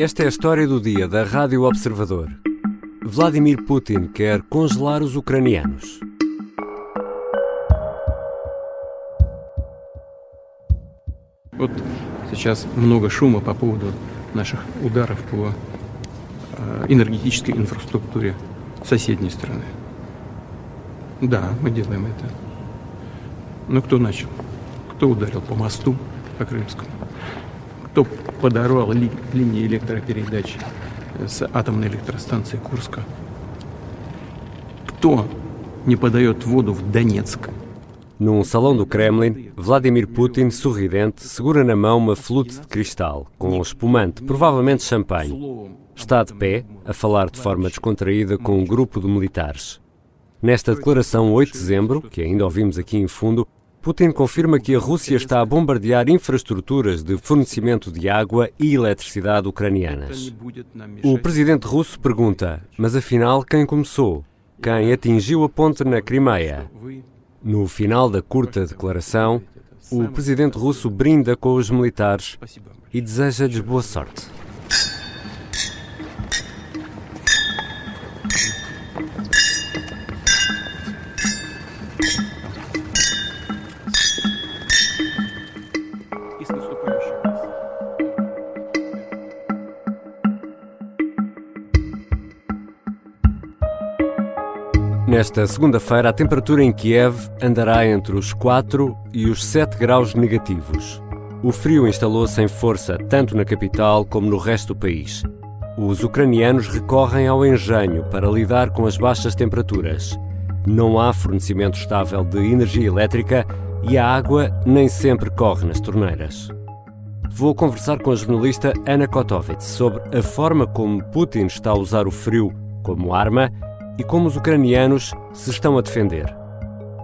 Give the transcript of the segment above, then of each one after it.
Esta é a história do dia da Rádio Observador. Vladimir Putin quer congelar os ucranianos. Вот сейчас много шума по поводу наших ударов по э, энергетической инфраструктуре соседней страны. Да, мы делаем это. Но кто начал? Кто ударил по мосту, по Крымскому? Кто подорвал ли, линии электропередач с атомной электростанции Курска? Кто не подает воду в Донецк? Num salão do Kremlin, Vladimir Putin, sorridente, segura na mão uma flute de cristal, com espumante, provavelmente champanhe. Está de pé, a falar de forma descontraída com um grupo de militares. Nesta declaração 8 de dezembro, que ainda ouvimos aqui em fundo, Putin confirma que a Rússia está a bombardear infraestruturas de fornecimento de água e eletricidade ucranianas. O presidente russo pergunta: mas afinal quem começou? Quem atingiu a ponte na Crimeia? No final da curta declaração, o presidente russo brinda com os militares e deseja-lhes boa sorte. Nesta segunda-feira, a temperatura em Kiev andará entre os 4 e os 7 graus negativos. O frio instalou-se em força tanto na capital como no resto do país. Os ucranianos recorrem ao engenho para lidar com as baixas temperaturas. Não há fornecimento estável de energia elétrica e a água nem sempre corre nas torneiras. Vou conversar com a jornalista Ana Kotovits sobre a forma como Putin está a usar o frio como arma e como os ucranianos se estão a defender.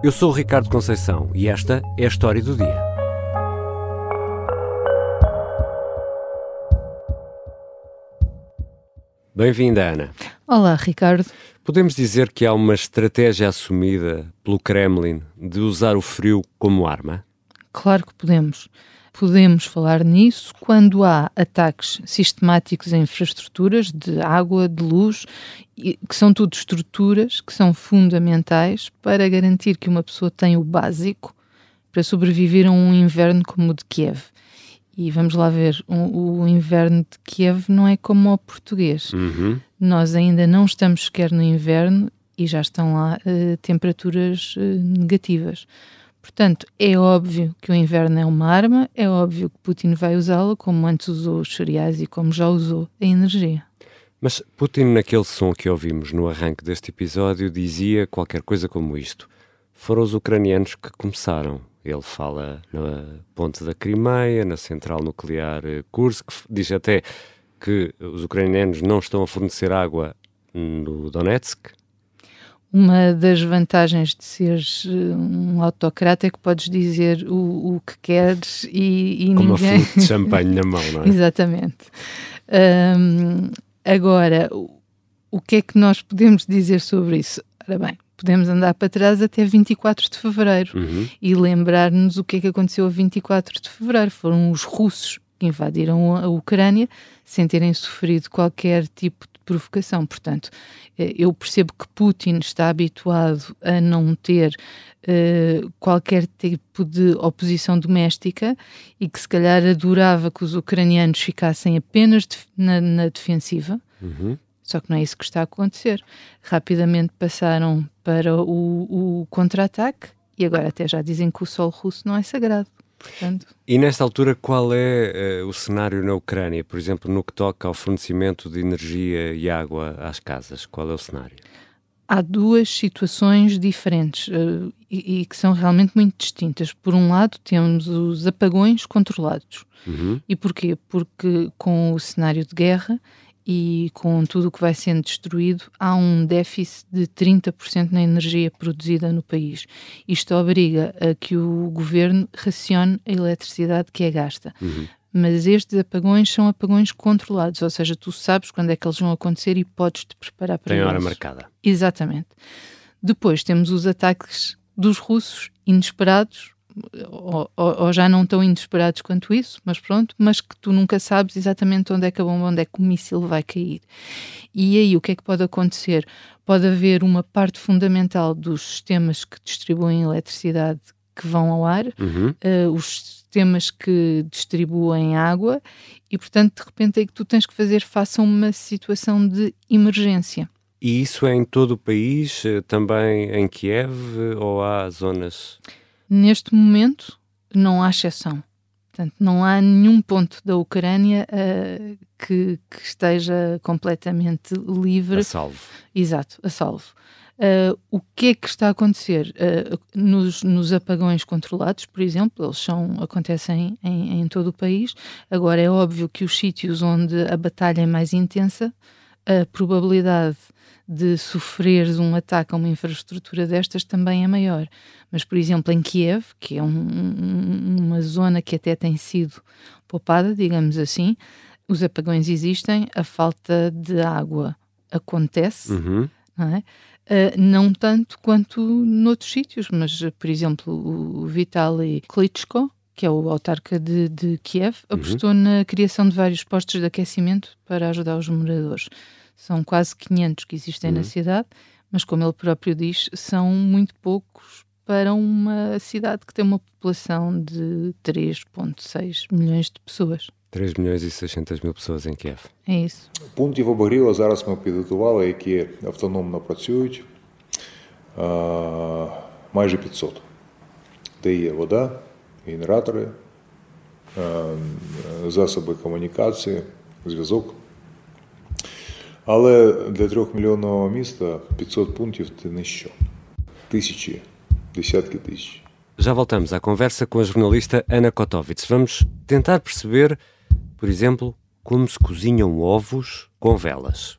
Eu sou o Ricardo Conceição e esta é a história do dia. Bem-vinda, Ana. Olá, Ricardo. Podemos dizer que há uma estratégia assumida pelo Kremlin de usar o frio como arma? Claro que podemos podemos falar nisso quando há ataques sistemáticos a infraestruturas de água, de luz, que são tudo estruturas que são fundamentais para garantir que uma pessoa tem o básico para sobreviver a um inverno como o de Kiev. E vamos lá ver, o, o inverno de Kiev não é como o português. Uhum. Nós ainda não estamos sequer no inverno e já estão lá uh, temperaturas uh, negativas. Portanto, é óbvio que o inverno é uma arma, é óbvio que Putin vai usá-la como antes usou os cereais e como já usou a energia. Mas Putin, naquele som que ouvimos no arranque deste episódio, dizia qualquer coisa como isto. Foram os ucranianos que começaram. Ele fala na ponte da Crimeia, na central nuclear Kursk, diz até que os ucranianos não estão a fornecer água no Donetsk, uma das vantagens de seres eh, um autocrata é que podes dizer o, o que queres e, e Com ninguém... uma de champanhe na mão, não é? Exatamente. Um, agora, o, o que é que nós podemos dizer sobre isso? Ora bem, podemos andar para trás até 24 de fevereiro uhum. e lembrar-nos o que é que aconteceu a 24 de fevereiro. Foram os russos que invadiram a Ucrânia sem terem sofrido qualquer tipo provocação. Portanto, eh, eu percebo que Putin está habituado a não ter uh, qualquer tipo de oposição doméstica e que se calhar adorava que os ucranianos ficassem apenas na, na defensiva. Uhum. Só que não é isso que está a acontecer. Rapidamente passaram para o, o contra-ataque e agora até já dizem que o sol russo não é sagrado. Portanto... E nesta altura, qual é uh, o cenário na Ucrânia, por exemplo, no que toca ao fornecimento de energia e água às casas? Qual é o cenário? Há duas situações diferentes uh, e, e, que são realmente muito distintas. Por um lado, temos os apagões controlados. Uhum. E porquê? Porque com o cenário de guerra e com tudo o que vai sendo destruído, há um déficit de 30% na energia produzida no país. Isto obriga a que o governo racione a eletricidade que é gasta. Uhum. Mas estes apagões são apagões controlados, ou seja, tu sabes quando é que eles vão acontecer e podes te preparar para Tem eles. hora marcada. Exatamente. Depois temos os ataques dos russos inesperados, ou, ou, já não tão inesperados quanto isso, mas pronto, mas que tu nunca sabes exatamente onde é que a bomba, onde é que o míssil vai cair. E aí o que é que pode acontecer? Pode haver uma parte fundamental dos sistemas que distribuem eletricidade que vão ao ar, uhum. uh, os sistemas que distribuem água, e portanto, de repente, é que tu tens que fazer face a uma situação de emergência. E isso é em todo o país, eh, também em Kiev, ou há zonas? Neste momento, não há exceção. Portanto, não há nenhum ponto da Ucrânia uh, que, que, esteja completamente livre. A salvo. Exato, a salvo. Uh, o que é que está a acontecer? Uh, nos, nos, apagões controlados, por exemplo, eles são, acontecem em, em, todo o país. Agora, é óbvio que os sítios onde a batalha é mais intensa, a probabilidade de sofreres um ataque a uma infraestrutura destas também é maior. Mas, por exemplo, em Kiev, que é um, uma zona que até tem sido poupada, digamos assim, os apagões existem, a falta de água acontece, uhum. não, é? Uh, não tanto quanto noutros sítios, mas, por exemplo, o Vitaly Klitschko, que é o autarca de, de Kiev, uhum. apostou uhum. na criação de vários postos de aquecimento para ajudar os moradores. São quase 500 que existem uhum. na cidade, mas como ele próprio diz, são muito poucos para uma cidade que tem uma população de 3,6 milhões de pessoas. 3 milhões і 600 мil pessoas em Kiev. É isso. Пунктів обогріву зараз ми підготували, які автономно працюють, майже 500. Де є вода, генератори, засоби комунікації, зв'язок. Але для трьохмільйонного міста 500 пунктів це ніщо. Тисячі, десятки тисяч. Já voltamos à conversa com a jornalista Ana Kotovits. Vamos tentar perceber, por exemplo, como se cozinham ovos com velas.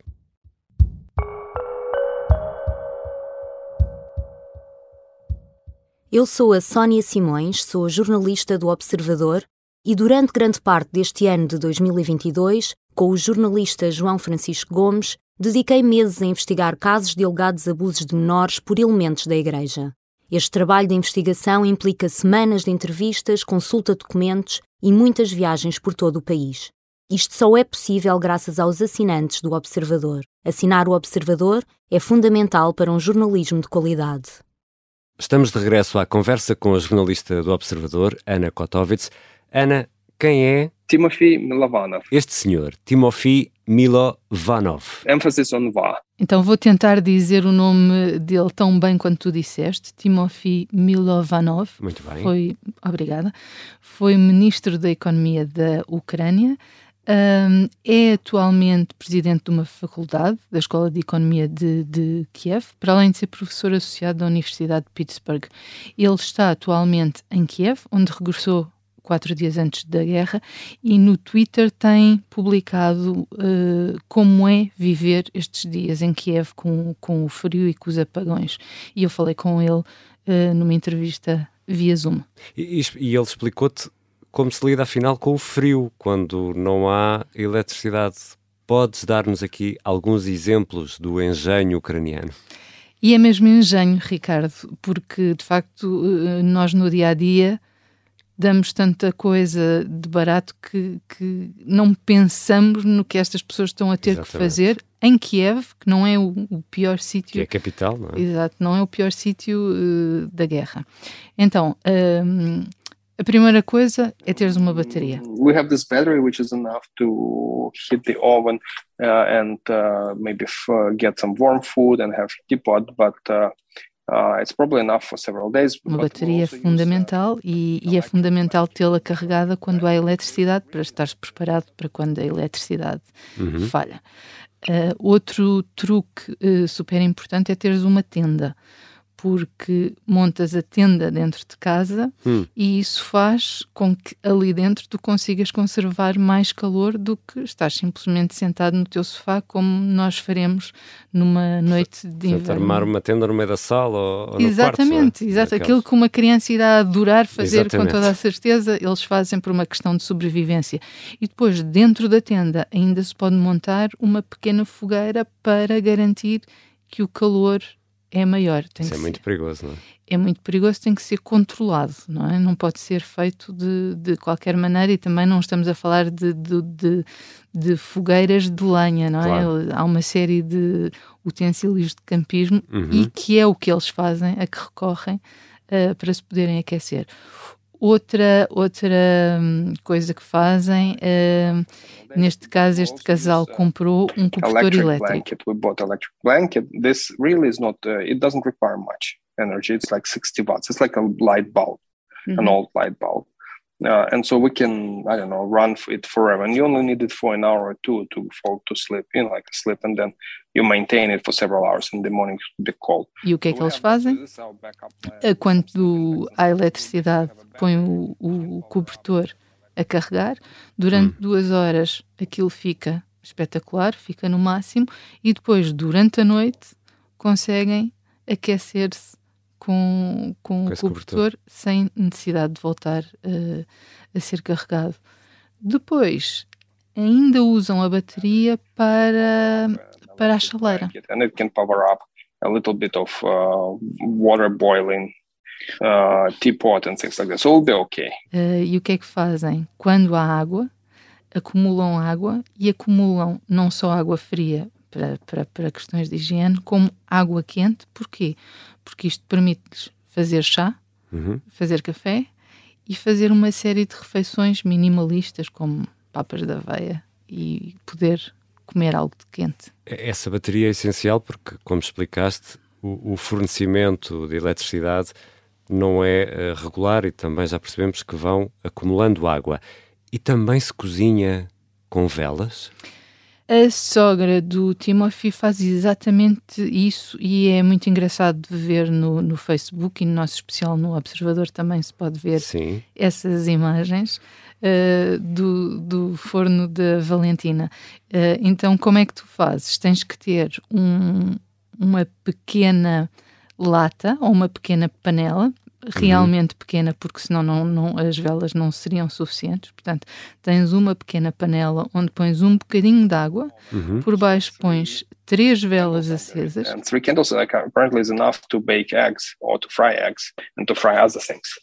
Eu sou a Sónia Simões, sou jornalista do Observador e durante grande parte deste ano de 2022 com o jornalista João Francisco Gomes, dediquei meses a investigar casos de alegados abusos de menores por elementos da Igreja. Este trabalho de investigação implica semanas de entrevistas, consulta de documentos e muitas viagens por todo o país. Isto só é possível graças aos assinantes do Observador. Assinar o Observador é fundamental para um jornalismo de qualidade. Estamos de regresso à conversa com a jornalista do Observador, Ana Kotovits. Ana, quem é Timothy Milovanov. Este senhor, Timothy Milovanov. Emphasis on va. Então vou tentar dizer o nome dele tão bem quanto tu disseste. Timothy Milovanov. Muito bem. Foi, obrigada. Foi ministro da Economia da Ucrânia. Um, é atualmente presidente de uma faculdade da Escola de Economia de, de, Kiev, para além de ser professor associado da Universidade de Pittsburgh. Ele está atualmente em Kiev, onde regressou quatro dias antes da guerra, e no Twitter tem publicado uh, como é viver estes dias em Kiev com, com o frio e com os apagões. E eu falei com ele uh, numa entrevista via Zoom. E, e ele explicou-te como se lida afinal com o frio quando não há eletricidade. Podes dar-nos aqui alguns exemplos do engenho ucraniano? E é mesmo engenho, Ricardo, porque de facto eh, nós no dia a dia damos tanta coisa de barato que, que não pensamos no que estas pessoas estão a ter Exatamente. que fazer em Kiev, que não é o, o pior sítio. Que é a capital, não é? Exato, não é o pior sítio uh, da guerra. Então, um, a primeira coisa é teres uma bateria. We have this battery which is enough to heat the oven uh, and uh, maybe get some warm food and have teapot, but uh, Uh, Uma bateria é fundamental e, e, é fundamental tê-la carregada quando há eletricidade para estares preparado para quando a eletricidade uhum. falha. Uh, outro truque uh, super importante é teres uma tenda porque montas a tenda dentro de casa hum. e isso faz com que ali dentro tu consigas conservar mais calor do que estás simplesmente sentado no teu sofá, como nós faremos numa noite de inverno. armar uma tenda no meio da sala ou, ou Exatamente, quarto, exato. Aquilo que uma criança irá adorar fazer Exatamente. com toda a certeza, eles fazem por uma questão de sobrevivência. E depois, dentro da tenda, ainda se pode montar uma pequena fogueira para garantir que o calor é maior. Tem Isso é muito perigoso, não é? É muito perigoso, tem que ser controlado, não é? Não pode ser feito de, de qualquer maneira e também não estamos a falar de, de, de, de fogueiras de lenha, não é? Claro. Há uma série de utensílios de campismo uhum. e que é o que eles fazem, a que recorrem uh, para se poderem aquecer. Outra, outra hum, coisa que fazem, uh, neste caso, este casal comprou um cobertor elétrico. Blanket. We bought electric blanket. This really is not, uh, it doesn't require much energy. It's like 60 watts. It's like a light bulb, mm -hmm. an old light bulb. Uh, and so we can, I don't know, run it forever. And you only need it for an hour or two to fall to sleep, you know, like sleep, and then you maintain it for several hours in the morning be cold. E o que é que eles fazem? Quando há eletricidade, põe o, o cobertor a carregar. Durante hum. duas horas aquilo fica espetacular, fica no máximo, e depois, durante a noite, conseguem aquecer-se com, com, com o cobertor, cobertor, sem necessidade de voltar uh, a ser carregado. Depois, ainda usam a bateria para, para a chaleira. And it can power up a little bit of uh, water boiling uh, teapot and things like that. So it'll be okay. Uh, e o que é que fazem? Quando há água, acumulam água e acumulam não só água fria para, para, para questões de higiene, como água quente. Porquê? Porque isto permite-lhes fazer chá, uhum. fazer café e fazer uma série de refeições minimalistas, como papas da aveia e poder comer algo de quente. Essa bateria é essencial porque, como explicaste, o, o fornecimento de eletricidade não é uh, regular e também já percebemos que vão acumulando água. E também se cozinha com velas? A sogra do Timothy faz exatamente isso e é muito engraçado de ver no, no Facebook e no nosso especial no Observador também se pode ver Sim. essas imagens uh, do, do forno da Valentina. Uh, então, como é que tu fazes? Tens que ter um, uma pequena lata ou uma pequena panela realmente uhum. pequena, porque senão não, não, as velas não seriam suficientes. Portanto, tens uma pequena panela onde pões um bocadinho de água, uhum. por baixo pões três velas acesas.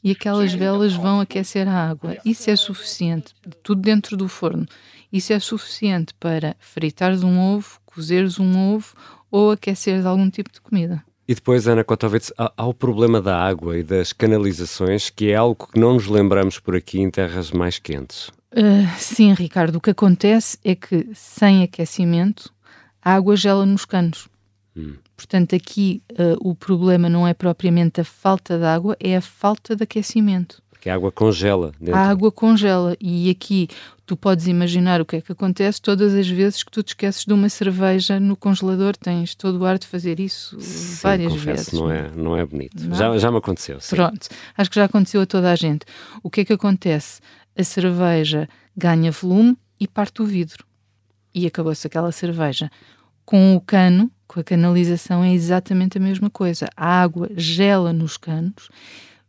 E aquelas velas vão aquecer a água. Isso é suficiente, tudo dentro do forno. Isso é suficiente para fritares um ovo, cozeres um ovo ou aqueceres algum tipo de comida. E depois, Ana Kotovitz, há, o problema da água e das canalizações, que é algo que não nos lembramos por aqui em terras mais quentes. Uh, sim, Ricardo. O que acontece é que, sem aquecimento, a água gela nos canos. Hum. Portanto, aqui uh, o problema não é propriamente a falta de água, é a falta de aquecimento que a água congela. Dentro. A água congela e aqui tu podes imaginar o que é que acontece todas as vezes que tu te esqueces de uma cerveja no congelador, tens todo o ar de fazer isso sim, várias confesso, vezes. Não é, não é bonito. Não? Já, já me aconteceu. Sim. Pronto, acho que já aconteceu a toda a gente. O que é que acontece? A cerveja ganha volume e parte o vidro. E acabou-se aquela cerveja. Com o cano, com a canalização, é exatamente a mesma coisa. A água gela nos canos,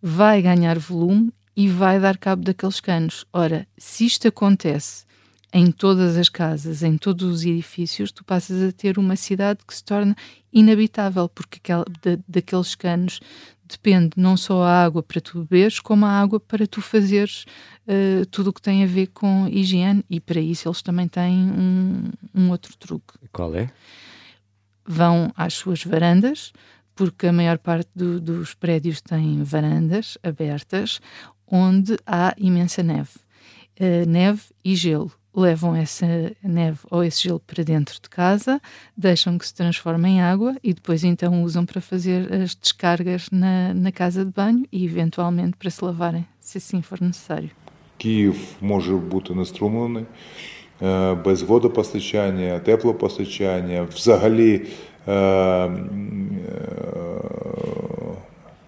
vai ganhar volume e vai dar cabo daqueles canos. Ora, se isto acontece em todas as casas, em todos os edifícios, tu passas a ter uma cidade que se torna inabitável, porque aquela, da, daqueles canos depende não só a água para tu beberes, como a água para tu fazeres uh, tudo o que tem a ver com higiene, e para isso eles também têm um, um outro truque. Qual é? Vão às suas varandas, porque a maior parte do, dos prédios tem varandas abertas, onde há imensa neve. Uh, neve e gelo. Levam essa neve ou esse gelo para dentro de casa, deixam que se transforme em água e depois então usam para fazer as descargas na, na casa de banho e eventualmente para se lavarem, se assim for necessário. Київ може бути неструмлений без водопостачання, теплопостачання, взагалі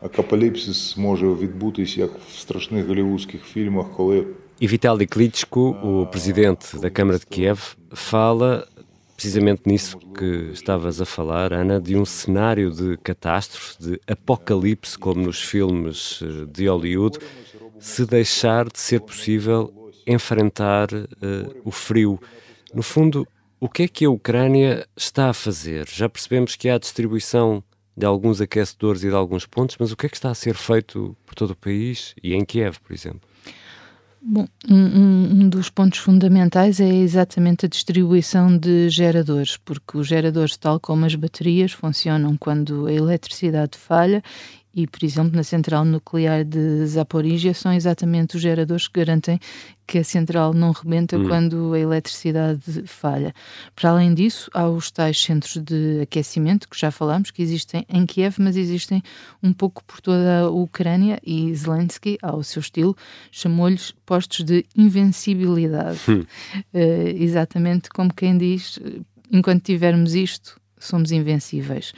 Апокаліпсис може відбутись як в страшних голівудських фільмах, коли E Vitaly Klitschko, o presidente da Câmara de Kiev, fala precisamente nisso que estavas a falar, Ana, de um cenário de catástrofe, de apocalipse, como nos filmes eh, de Hollywood, se deixar de ser possível enfrentar uh, o frio. No fundo, o que é que a Ucrânia está a fazer? Já percebemos que há distribuição de alguns aquecedores e de alguns pontos, mas o que é que está a ser feito por todo o país e em Kiev, por exemplo? Bom, um, um, dos pontos fundamentais é exatamente a distribuição de geradores, porque os geradores, tal como as baterias, funcionam quando a eletricidade falha e, por exemplo, na central nuclear de Zaporizhia são exatamente os geradores que garantem que a central não rebenta hum. quando a eletricidade falha. Para além disso, há os tais centros de aquecimento, que já falámos, que existem em Kiev, mas existem um pouco por toda a Ucrânia e Zelensky, ao seu estilo, chamou-lhes postos de invencibilidade. Hum. Uh, exatamente como quem diz, enquanto tivermos isto, somos invencíveis.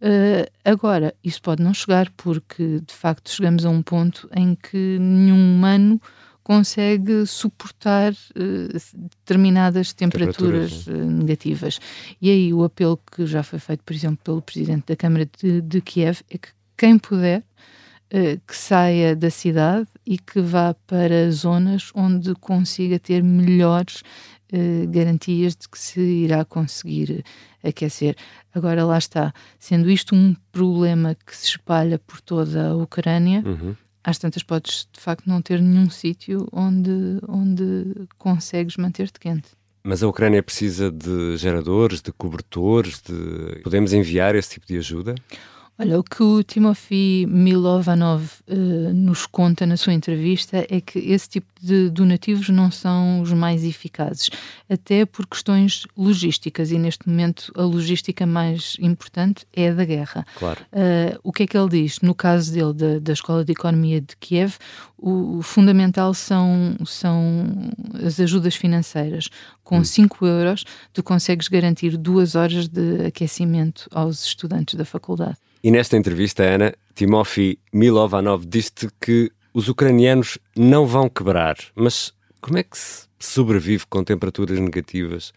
Uh, agora, isso pode não chegar, porque de facto chegamos a um ponto em que nenhum humano consegue suportar uh, determinadas temperaturas, temperaturas uh, negativas. E aí o apelo que já foi feito, por exemplo, pelo Presidente da Câmara de, de Kiev é que quem puder que saia da cidade e que vá para zonas onde consiga ter melhores garantias de que se irá conseguir aquecer. Agora, lá está, sendo isto um problema que se espalha por toda a Ucrânia, uhum. às tantas podes de facto não ter nenhum sítio onde, onde consegues manter-te quente. Mas a Ucrânia precisa de geradores, de cobertores, de... podemos enviar esse tipo de ajuda? Olha, o que o Timofey Milovanov uh, nos conta na sua entrevista é que esse tipo de donativos não são os mais eficazes, até por questões logísticas, e neste momento a logística mais importante é a da guerra. Claro. Uh, o que é que ele diz? No caso dele, da, da Escola de Economia de Kiev, o, o fundamental são, são as ajudas financeiras. Com 5 hum. euros, tu consegues garantir duas horas de aquecimento aos estudantes da faculdade. E nesta entrevista, Ana, Timofey Milovanov disse-te que os ucranianos não vão quebrar. Mas como é que se sobrevive com temperaturas negativas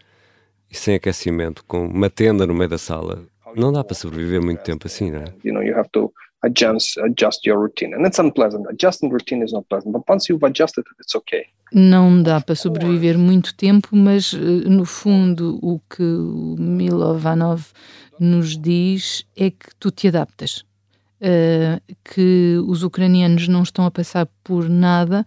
e sem aquecimento, com uma tenda no meio da sala? Não dá para sobreviver muito tempo assim, não é? You know, you have to adjust, adjust your routine. And it's unpleasant. Adjusting routine is not pleasant. But once you've adjusted it, it's okay. Não dá para sobreviver muito tempo, mas eh, no fundo o que o Milovanov nos diz é que tu te adaptas, uh, que os ucranianos não estão a passar por nada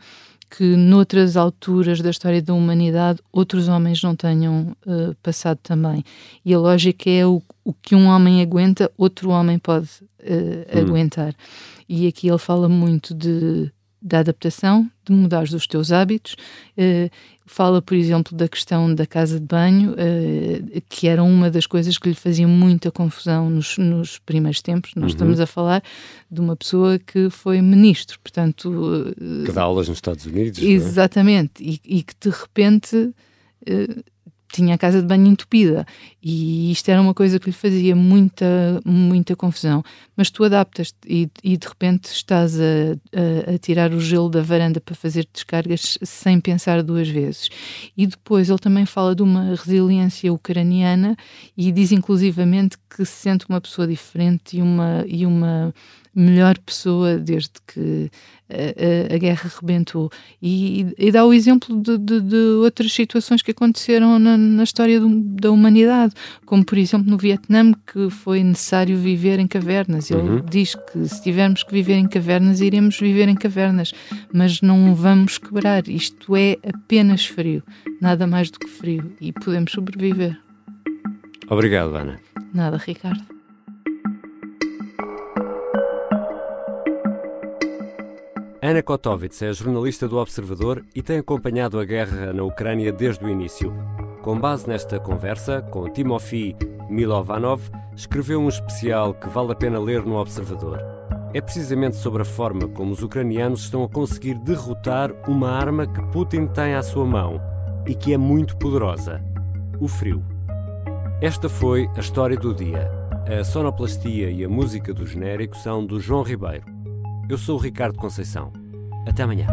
que noutras alturas da história da humanidade outros homens não tenham uh, passado também. E a lógica é o, o, que um homem aguenta, outro homem pode uh, hum. aguentar. E aqui ele fala muito de da adaptação, de mudar os teus hábitos. Uh, fala, por exemplo, da questão da casa de banho, uh, que era uma das coisas que lhe fazia muita confusão nos, nos primeiros tempos. Nós uhum. estamos a falar de uma pessoa que foi ministro, portanto. Uh, que dá aulas nos Estados Unidos. É? Exatamente, é? e, e, que de repente tinha a casa de banho entupida e isto era uma coisa que lhe fazia muita, muita confusão. Mas tu adaptas-te e, e, de repente estás a, a, a, tirar o gelo da varanda para fazer descargas sem pensar duas vezes. E depois ele também fala de uma resiliência ucraniana e diz inclusivamente que se sente uma pessoa diferente e uma, e uma melhor pessoa desde que a, a, a guerra rebentou. E, e, dá o exemplo de, de, de, outras situações que aconteceram na, na história do, da humanidade, como por exemplo no Vietnã, que foi necessário viver em cavernas. Ele uhum. diz que se tivermos que viver em cavernas, iremos viver em cavernas, mas não vamos quebrar. Isto é apenas frio, nada mais do que frio, e podemos sobreviver. Obrigado, Ana. Nada, Ricardo. Ana Kotovits é jornalista do Observador e tem acompanhado a guerra na Ucrânia desde o início. Com base nesta conversa com Timofey Milovanov, escreveu um especial que vale a pena ler no Observador. É precisamente sobre a forma como os ucranianos estão a conseguir derrotar uma arma que Putin tem à sua mão e que é muito poderosa: o frio. Esta foi a história do dia. A sonoplastia e a música do genérico são do João Ribeiro. Eu sou o Ricardo Conceição. Até amanhã.